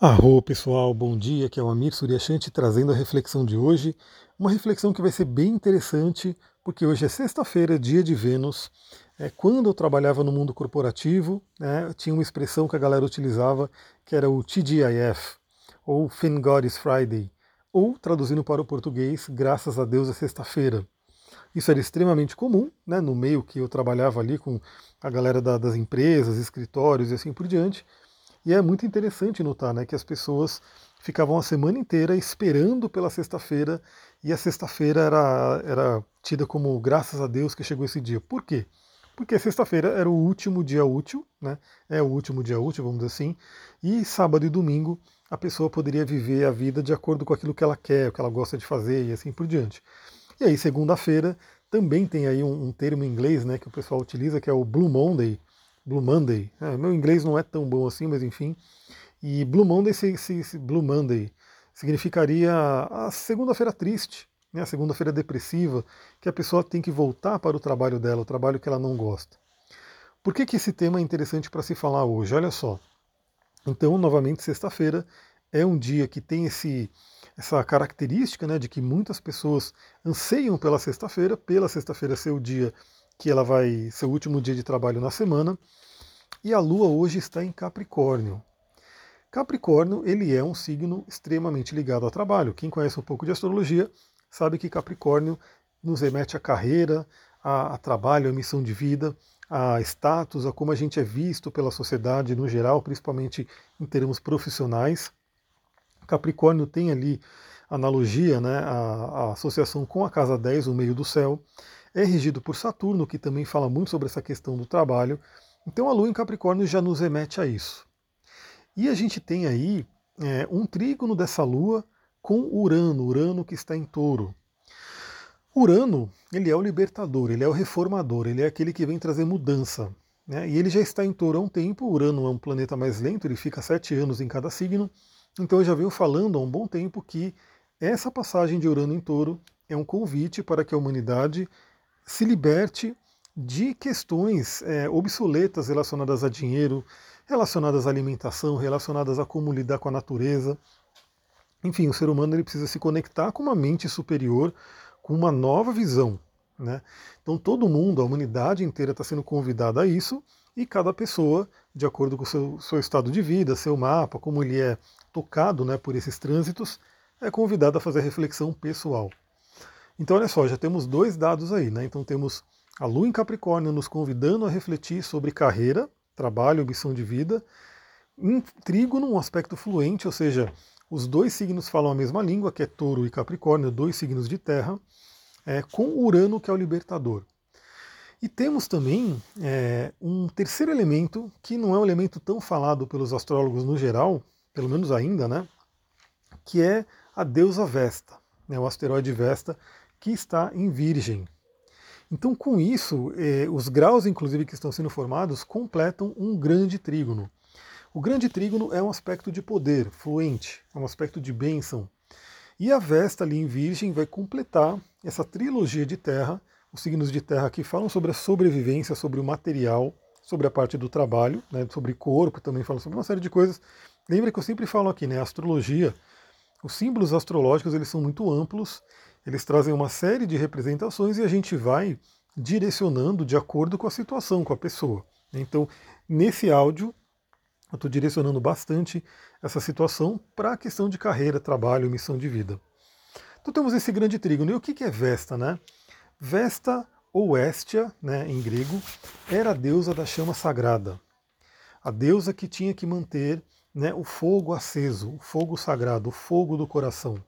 Arro pessoal, bom dia, que é o Amir Suryashanti trazendo a reflexão de hoje. Uma reflexão que vai ser bem interessante, porque hoje é sexta-feira, dia de Vênus. É, quando eu trabalhava no mundo corporativo, né, tinha uma expressão que a galera utilizava, que era o TGIF, ou Thank God is Friday, ou traduzindo para o português, graças a Deus é sexta-feira. Isso era extremamente comum, né, no meio que eu trabalhava ali com a galera da, das empresas, escritórios e assim por diante. E é muito interessante notar né, que as pessoas ficavam a semana inteira esperando pela sexta-feira e a sexta-feira era, era tida como graças a Deus que chegou esse dia. Por quê? Porque sexta-feira era o último dia útil, né? É o último dia útil, vamos dizer assim, e sábado e domingo a pessoa poderia viver a vida de acordo com aquilo que ela quer, o que ela gosta de fazer e assim por diante. E aí, segunda-feira, também tem aí um, um termo em inglês né, que o pessoal utiliza, que é o Blue Monday, Blue Monday. É, meu inglês não é tão bom assim, mas enfim. E Blue Monday, se, se, se Blue Monday significaria a segunda-feira triste, né, a segunda-feira depressiva, que a pessoa tem que voltar para o trabalho dela, o trabalho que ela não gosta. Por que, que esse tema é interessante para se falar hoje? Olha só. Então, novamente, sexta-feira é um dia que tem esse, essa característica né, de que muitas pessoas anseiam pela sexta-feira, pela sexta-feira ser o dia que ela vai ser o último dia de trabalho na semana. E a Lua hoje está em Capricórnio. Capricórnio ele é um signo extremamente ligado ao trabalho. Quem conhece um pouco de astrologia sabe que Capricórnio nos remete à carreira, a, a trabalho, a missão de vida, a status, a como a gente é visto pela sociedade no geral, principalmente em termos profissionais. Capricórnio tem ali analogia, né, a, a associação com a casa 10, o meio do céu é regido por Saturno, que também fala muito sobre essa questão do trabalho. Então a Lua em Capricórnio já nos remete a isso. E a gente tem aí é, um trígono dessa Lua com Urano, Urano que está em touro. Urano, ele é o libertador, ele é o reformador, ele é aquele que vem trazer mudança. Né? E ele já está em touro há um tempo, Urano é um planeta mais lento, ele fica sete anos em cada signo, então eu já venho falando há um bom tempo que essa passagem de Urano em touro é um convite para que a humanidade se liberte de questões é, obsoletas relacionadas a dinheiro, relacionadas à alimentação, relacionadas a como lidar com a natureza. Enfim, o ser humano ele precisa se conectar com uma mente superior, com uma nova visão. Né? Então todo mundo, a humanidade inteira está sendo convidada a isso e cada pessoa, de acordo com o seu, seu, estado de vida, seu mapa, como ele é tocado né, por esses trânsitos, é convidado a fazer reflexão pessoal. Então, olha só, já temos dois dados aí, né? Então, temos a Lua em Capricórnio nos convidando a refletir sobre carreira, trabalho, missão de vida. Em Trígono, um aspecto fluente, ou seja, os dois signos falam a mesma língua, que é Touro e Capricórnio, dois signos de terra, é, com Urano, que é o libertador. E temos também é, um terceiro elemento, que não é um elemento tão falado pelos astrólogos no geral, pelo menos ainda, né? Que é a deusa Vesta, né, o asteroide Vesta, que está em Virgem. Então, com isso, eh, os graus, inclusive, que estão sendo formados, completam um grande trígono. O grande trígono é um aspecto de poder, fluente, é um aspecto de bênção. E a Vesta ali em Virgem vai completar essa trilogia de terra, os signos de terra que falam sobre a sobrevivência, sobre o material, sobre a parte do trabalho, né, sobre corpo, também falam sobre uma série de coisas. Lembra que eu sempre falo aqui, né, a astrologia, os símbolos astrológicos eles são muito amplos eles trazem uma série de representações e a gente vai direcionando de acordo com a situação, com a pessoa. Então, nesse áudio, eu estou direcionando bastante essa situação para a questão de carreira, trabalho, missão de vida. Então temos esse grande trígono. E o que é Vesta? Né? Vesta ou Estia, né, em grego, era a deusa da chama sagrada. A deusa que tinha que manter né, o fogo aceso, o fogo sagrado, o fogo do coração.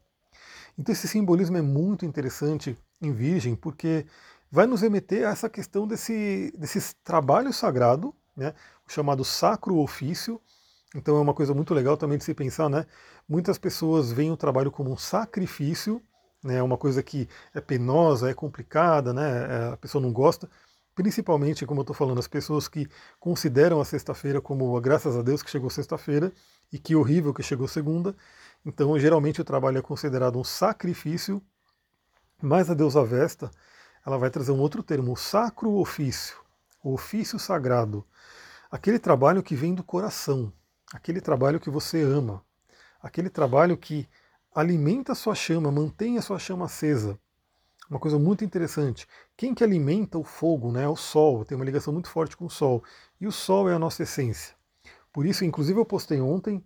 Então esse simbolismo é muito interessante em Virgem, porque vai nos remeter a essa questão desse, desse trabalho sagrado, né, o chamado sacro ofício. Então é uma coisa muito legal também de se pensar, né? Muitas pessoas veem o trabalho como um sacrifício, né, é uma coisa que é penosa, é complicada, né, é, a pessoa não gosta. Principalmente, como eu estou falando, as pessoas que consideram a sexta-feira como graças a Deus que chegou sexta-feira e que horrível que chegou segunda. Então, geralmente o trabalho é considerado um sacrifício, mas a deusa Vesta, ela vai trazer um outro termo, o sacro ofício, o ofício sagrado, aquele trabalho que vem do coração, aquele trabalho que você ama, aquele trabalho que alimenta a sua chama, mantém a sua chama acesa. Uma coisa muito interessante. Quem que alimenta o fogo, né? O sol, tem uma ligação muito forte com o sol. E o sol é a nossa essência. Por isso, inclusive, eu postei ontem,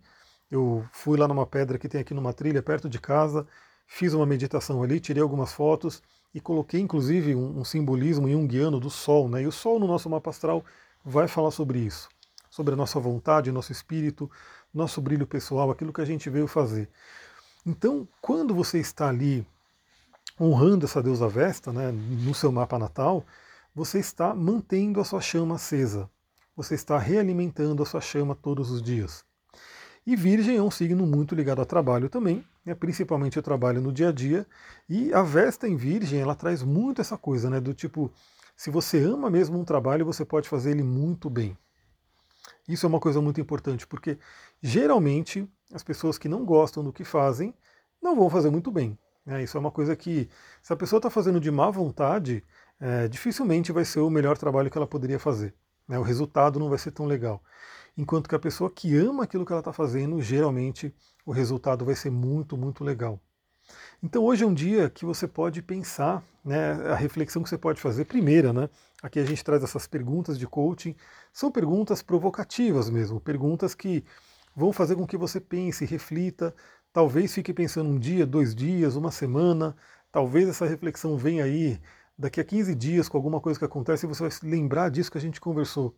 eu fui lá numa pedra que tem aqui numa trilha perto de casa, fiz uma meditação ali, tirei algumas fotos e coloquei inclusive um, um simbolismo junguiano do sol, né? E o sol no nosso mapa astral vai falar sobre isso, sobre a nossa vontade, nosso espírito, nosso brilho pessoal, aquilo que a gente veio fazer. Então, quando você está ali honrando essa deusa Vesta, né, no seu mapa natal, você está mantendo a sua chama acesa. Você está realimentando a sua chama todos os dias. E Virgem é um signo muito ligado ao trabalho também, né, principalmente o trabalho no dia a dia. E a Vesta em Virgem, ela traz muito essa coisa, né, do tipo, se você ama mesmo um trabalho, você pode fazer ele muito bem. Isso é uma coisa muito importante, porque geralmente as pessoas que não gostam do que fazem não vão fazer muito bem. Né? Isso é uma coisa que, se a pessoa está fazendo de má vontade, é, dificilmente vai ser o melhor trabalho que ela poderia fazer. Né? O resultado não vai ser tão legal. Enquanto que a pessoa que ama aquilo que ela está fazendo, geralmente o resultado vai ser muito, muito legal. Então hoje é um dia que você pode pensar, né, a reflexão que você pode fazer, primeira, né? Aqui a gente traz essas perguntas de coaching, são perguntas provocativas mesmo, perguntas que vão fazer com que você pense, reflita, talvez fique pensando um dia, dois dias, uma semana, talvez essa reflexão venha aí daqui a 15 dias com alguma coisa que acontece e você vai se lembrar disso que a gente conversou.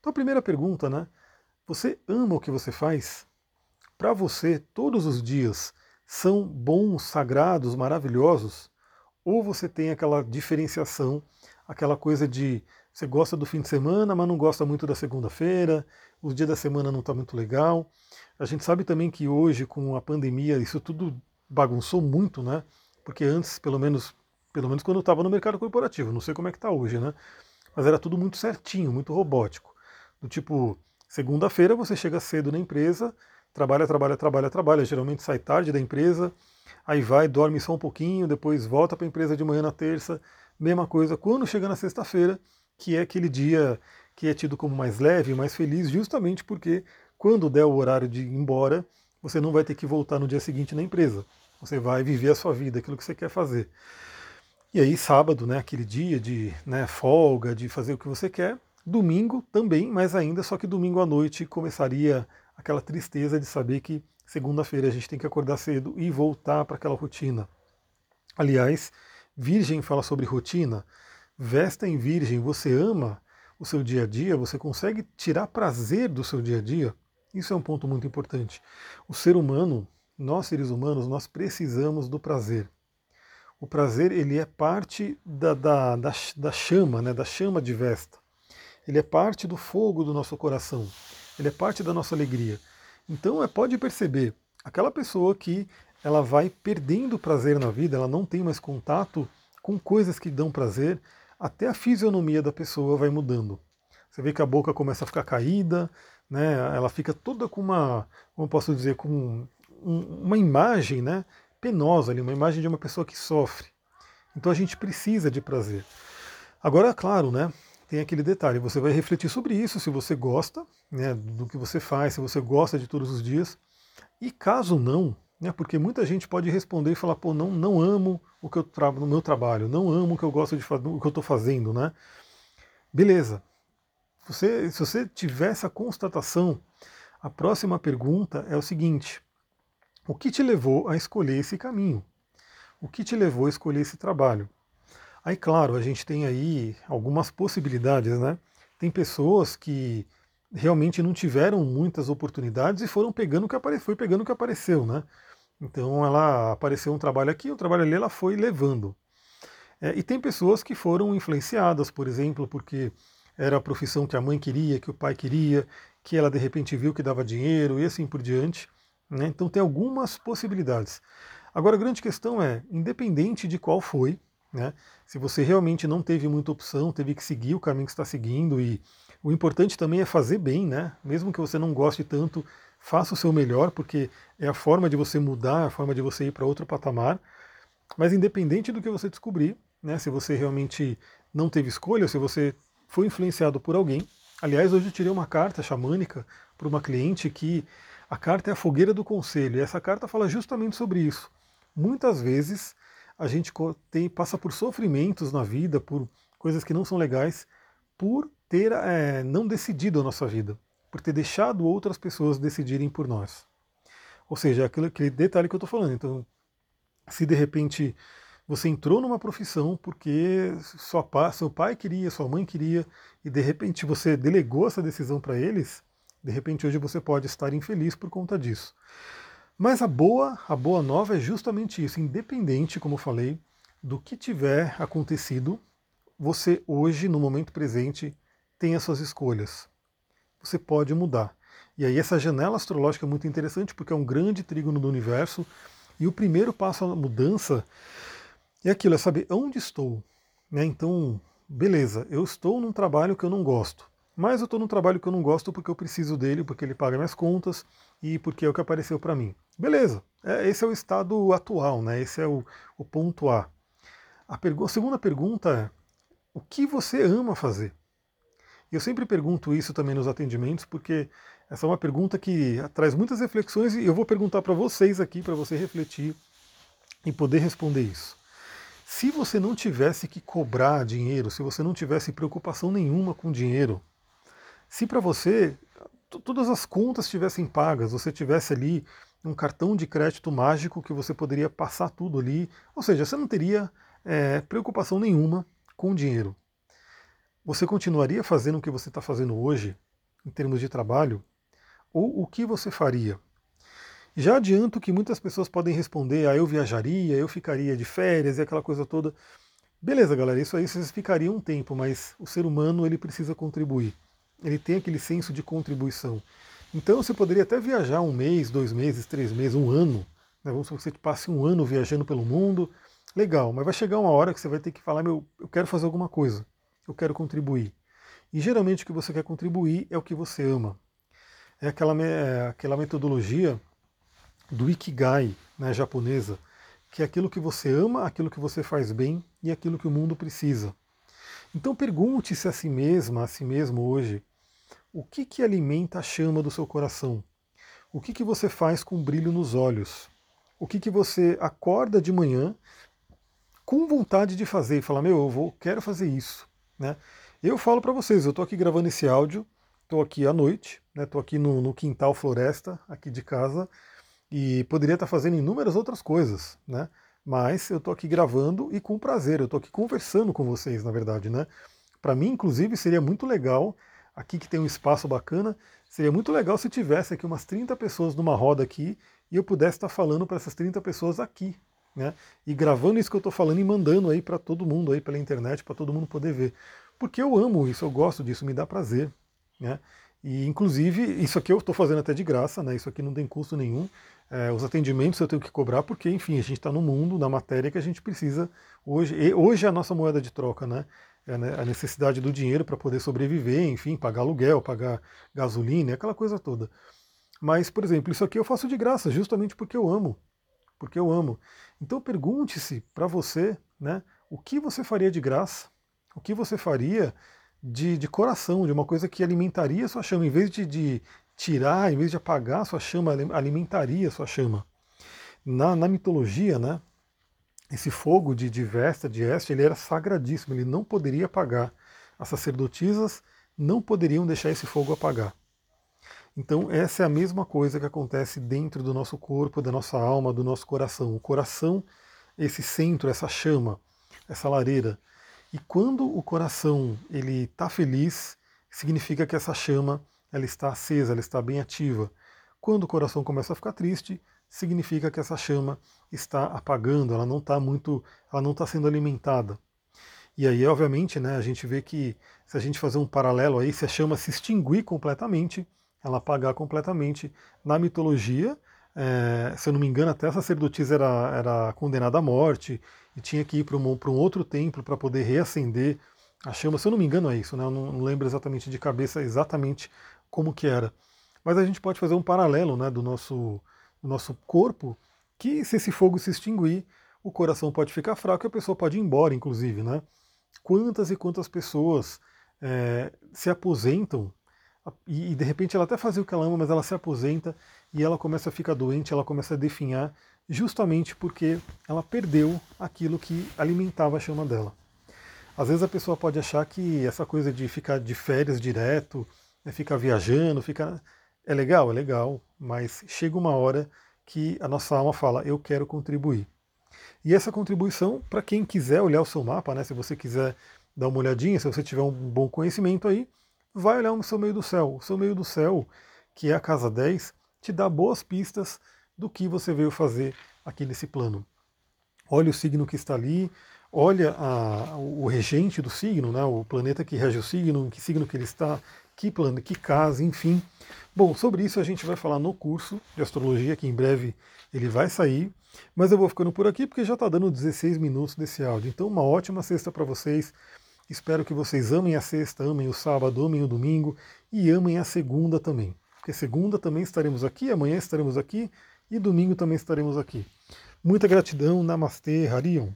Então a primeira pergunta, né? Você ama o que você faz? Para você, todos os dias são bons, sagrados, maravilhosos? Ou você tem aquela diferenciação, aquela coisa de você gosta do fim de semana, mas não gosta muito da segunda-feira, o dia da semana não está muito legal. A gente sabe também que hoje, com a pandemia, isso tudo bagunçou muito, né? Porque antes, pelo menos, pelo menos quando eu estava no mercado corporativo, não sei como é que está hoje, né? Mas era tudo muito certinho, muito robótico. Do tipo, Segunda-feira você chega cedo na empresa, trabalha, trabalha, trabalha, trabalha, geralmente sai tarde da empresa, aí vai, dorme só um pouquinho, depois volta para a empresa de manhã na terça, mesma coisa quando chega na sexta-feira, que é aquele dia que é tido como mais leve, mais feliz, justamente porque quando der o horário de ir embora, você não vai ter que voltar no dia seguinte na empresa. Você vai viver a sua vida, aquilo que você quer fazer. E aí, sábado, né, aquele dia de né, folga, de fazer o que você quer, Domingo também, mas ainda só que domingo à noite começaria aquela tristeza de saber que segunda-feira a gente tem que acordar cedo e voltar para aquela rotina. Aliás, Virgem fala sobre rotina. Vesta em Virgem, você ama o seu dia a dia, você consegue tirar prazer do seu dia a dia. Isso é um ponto muito importante. O ser humano, nós seres humanos, nós precisamos do prazer. O prazer ele é parte da, da, da, da chama, né, da chama de Vesta ele é parte do fogo do nosso coração, ele é parte da nossa alegria. Então é, pode perceber, aquela pessoa que ela vai perdendo prazer na vida, ela não tem mais contato com coisas que dão prazer, até a fisionomia da pessoa vai mudando. Você vê que a boca começa a ficar caída, né? ela fica toda com uma, como posso dizer, com um, uma imagem né? penosa ali, uma imagem de uma pessoa que sofre. Então a gente precisa de prazer. Agora, claro, né? Tem aquele detalhe, você vai refletir sobre isso, se você gosta né, do que você faz, se você gosta de todos os dias. E caso não, né, porque muita gente pode responder e falar, pô, não, não amo o que eu trago no meu trabalho, não amo o que eu gosto de fazer, o que eu estou fazendo, né? Beleza. Você, se você tiver essa constatação, a próxima pergunta é o seguinte: o que te levou a escolher esse caminho? O que te levou a escolher esse trabalho? Aí, claro, a gente tem aí algumas possibilidades, né? Tem pessoas que realmente não tiveram muitas oportunidades e foram pegando o que apareceu, foi pegando o que apareceu, né? Então ela apareceu um trabalho aqui, um trabalho ali, ela foi levando. É, e tem pessoas que foram influenciadas, por exemplo, porque era a profissão que a mãe queria, que o pai queria, que ela de repente viu que dava dinheiro e assim por diante. Né? Então tem algumas possibilidades. Agora a grande questão é, independente de qual foi, né? Se você realmente não teve muita opção, teve que seguir o caminho que está seguindo e o importante também é fazer bem, né? Mesmo que você não goste tanto, faça o seu melhor, porque é a forma de você mudar, é a forma de você ir para outro patamar. Mas independente do que você descobrir, né? Se você realmente não teve escolha, se você foi influenciado por alguém. Aliás, hoje eu tirei uma carta xamânica para uma cliente que A carta é a fogueira do conselho, e essa carta fala justamente sobre isso. Muitas vezes a gente tem, passa por sofrimentos na vida, por coisas que não são legais, por ter é, não decidido a nossa vida, por ter deixado outras pessoas decidirem por nós. Ou seja, aquele, aquele detalhe que eu estou falando. Então, se de repente você entrou numa profissão porque sua, seu pai queria, sua mãe queria, e de repente você delegou essa decisão para eles, de repente hoje você pode estar infeliz por conta disso. Mas a boa, a boa nova é justamente isso, independente, como eu falei, do que tiver acontecido, você hoje, no momento presente, tem as suas escolhas. Você pode mudar. E aí essa janela astrológica é muito interessante porque é um grande trígono do universo. E o primeiro passo à mudança é aquilo, é saber onde estou. Né? Então, beleza, eu estou num trabalho que eu não gosto. Mas eu estou num trabalho que eu não gosto porque eu preciso dele, porque ele paga minhas contas e porque é o que apareceu para mim. Beleza, é, esse é o estado atual, né? esse é o, o ponto A. A, a segunda pergunta é: o que você ama fazer? Eu sempre pergunto isso também nos atendimentos, porque essa é uma pergunta que traz muitas reflexões e eu vou perguntar para vocês aqui, para você refletir e poder responder isso. Se você não tivesse que cobrar dinheiro, se você não tivesse preocupação nenhuma com dinheiro, se para você todas as contas estivessem pagas, você tivesse ali um cartão de crédito mágico que você poderia passar tudo ali, ou seja, você não teria é, preocupação nenhuma com dinheiro. Você continuaria fazendo o que você está fazendo hoje, em termos de trabalho? Ou o que você faria? Já adianto que muitas pessoas podem responder, ah, eu viajaria, eu ficaria de férias e aquela coisa toda. Beleza, galera, isso aí vocês ficariam um tempo, mas o ser humano ele precisa contribuir ele tem aquele senso de contribuição. Então você poderia até viajar um mês, dois meses, três meses, um ano. Né? Vamos supor que você passe um ano viajando pelo mundo. Legal, mas vai chegar uma hora que você vai ter que falar, meu, eu quero fazer alguma coisa, eu quero contribuir. E geralmente o que você quer contribuir é o que você ama. É aquela, é aquela metodologia do Ikigai, né, japonesa, que é aquilo que você ama, aquilo que você faz bem e aquilo que o mundo precisa. Então pergunte-se a si mesma, a si mesmo hoje, o que, que alimenta a chama do seu coração? O que, que você faz com brilho nos olhos? O que, que você acorda de manhã com vontade de fazer e falar, meu, eu vou, quero fazer isso. Né? Eu falo para vocês, eu estou aqui gravando esse áudio, estou aqui à noite, estou né, aqui no, no, quintal floresta, aqui de casa, e poderia estar tá fazendo inúmeras outras coisas, né? Mas eu estou aqui gravando e com prazer, eu estou aqui conversando com vocês, na verdade, né? Para mim, inclusive, seria muito legal aqui que tem um espaço bacana, seria muito legal se tivesse aqui umas 30 pessoas numa roda aqui e eu pudesse estar falando para essas 30 pessoas aqui, né? E gravando isso que eu estou falando e mandando aí para todo mundo aí pela internet, para todo mundo poder ver. Porque eu amo isso, eu gosto disso, me dá prazer, né? E inclusive, isso aqui eu estou fazendo até de graça, né? Isso aqui não tem custo nenhum. É, os atendimentos eu tenho que cobrar porque, enfim, a gente está no mundo, na matéria que a gente precisa hoje. E hoje é a nossa moeda de troca, né? É né, a necessidade do dinheiro para poder sobreviver, enfim, pagar aluguel, pagar gasolina, aquela coisa toda. Mas, por exemplo, isso aqui eu faço de graça, justamente porque eu amo. Porque eu amo. Então pergunte-se para você, né, o que você faria de graça, o que você faria de, de coração, de uma coisa que alimentaria sua chama, em vez de, de tirar, em vez de apagar sua chama, alimentaria sua chama. Na, na mitologia, né, esse fogo de, de Vesta, de Este, ele era sagradíssimo, ele não poderia apagar. As sacerdotisas não poderiam deixar esse fogo apagar. Então, essa é a mesma coisa que acontece dentro do nosso corpo, da nossa alma, do nosso coração. O coração, esse centro, essa chama, essa lareira. E quando o coração ele está feliz, significa que essa chama ela está acesa, ela está bem ativa. Quando o coração começa a ficar triste, significa que essa chama está apagando, ela não está muito, ela não está sendo alimentada. E aí, obviamente, né, a gente vê que se a gente fazer um paralelo aí, se a chama se extinguir completamente, ela apagar completamente, na mitologia, é, se eu não me engano, até a sacerdotisa era, era condenada à morte e tinha que ir para um, um outro templo para poder reacender a chama. Se eu não me engano, é isso, né? eu não, não lembro exatamente de cabeça exatamente como que era. Mas a gente pode fazer um paralelo né, do nosso o nosso corpo, que se esse fogo se extinguir, o coração pode ficar fraco e a pessoa pode ir embora, inclusive. Né? Quantas e quantas pessoas é, se aposentam e, e de repente ela até fazia o que ela ama, mas ela se aposenta e ela começa a ficar doente, ela começa a definhar, justamente porque ela perdeu aquilo que alimentava a chama dela. Às vezes a pessoa pode achar que essa coisa de ficar de férias direto, né, ficar viajando, ficar é legal, é legal, mas chega uma hora que a nossa alma fala, eu quero contribuir. E essa contribuição, para quem quiser olhar o seu mapa, né, se você quiser dar uma olhadinha, se você tiver um bom conhecimento aí, vai olhar no seu meio do céu. O seu meio do céu, que é a casa 10, te dá boas pistas do que você veio fazer aqui nesse plano. Olha o signo que está ali, olha a, o regente do signo, né, o planeta que rege o signo, em que signo que ele está, que plano, que casa, enfim. Bom, sobre isso a gente vai falar no curso de astrologia, que em breve ele vai sair. Mas eu vou ficando por aqui porque já está dando 16 minutos desse áudio. Então, uma ótima sexta para vocês. Espero que vocês amem a sexta, amem o sábado, amem o domingo e amem a segunda também. Porque segunda também estaremos aqui, amanhã estaremos aqui e domingo também estaremos aqui. Muita gratidão, Namastê, Harion.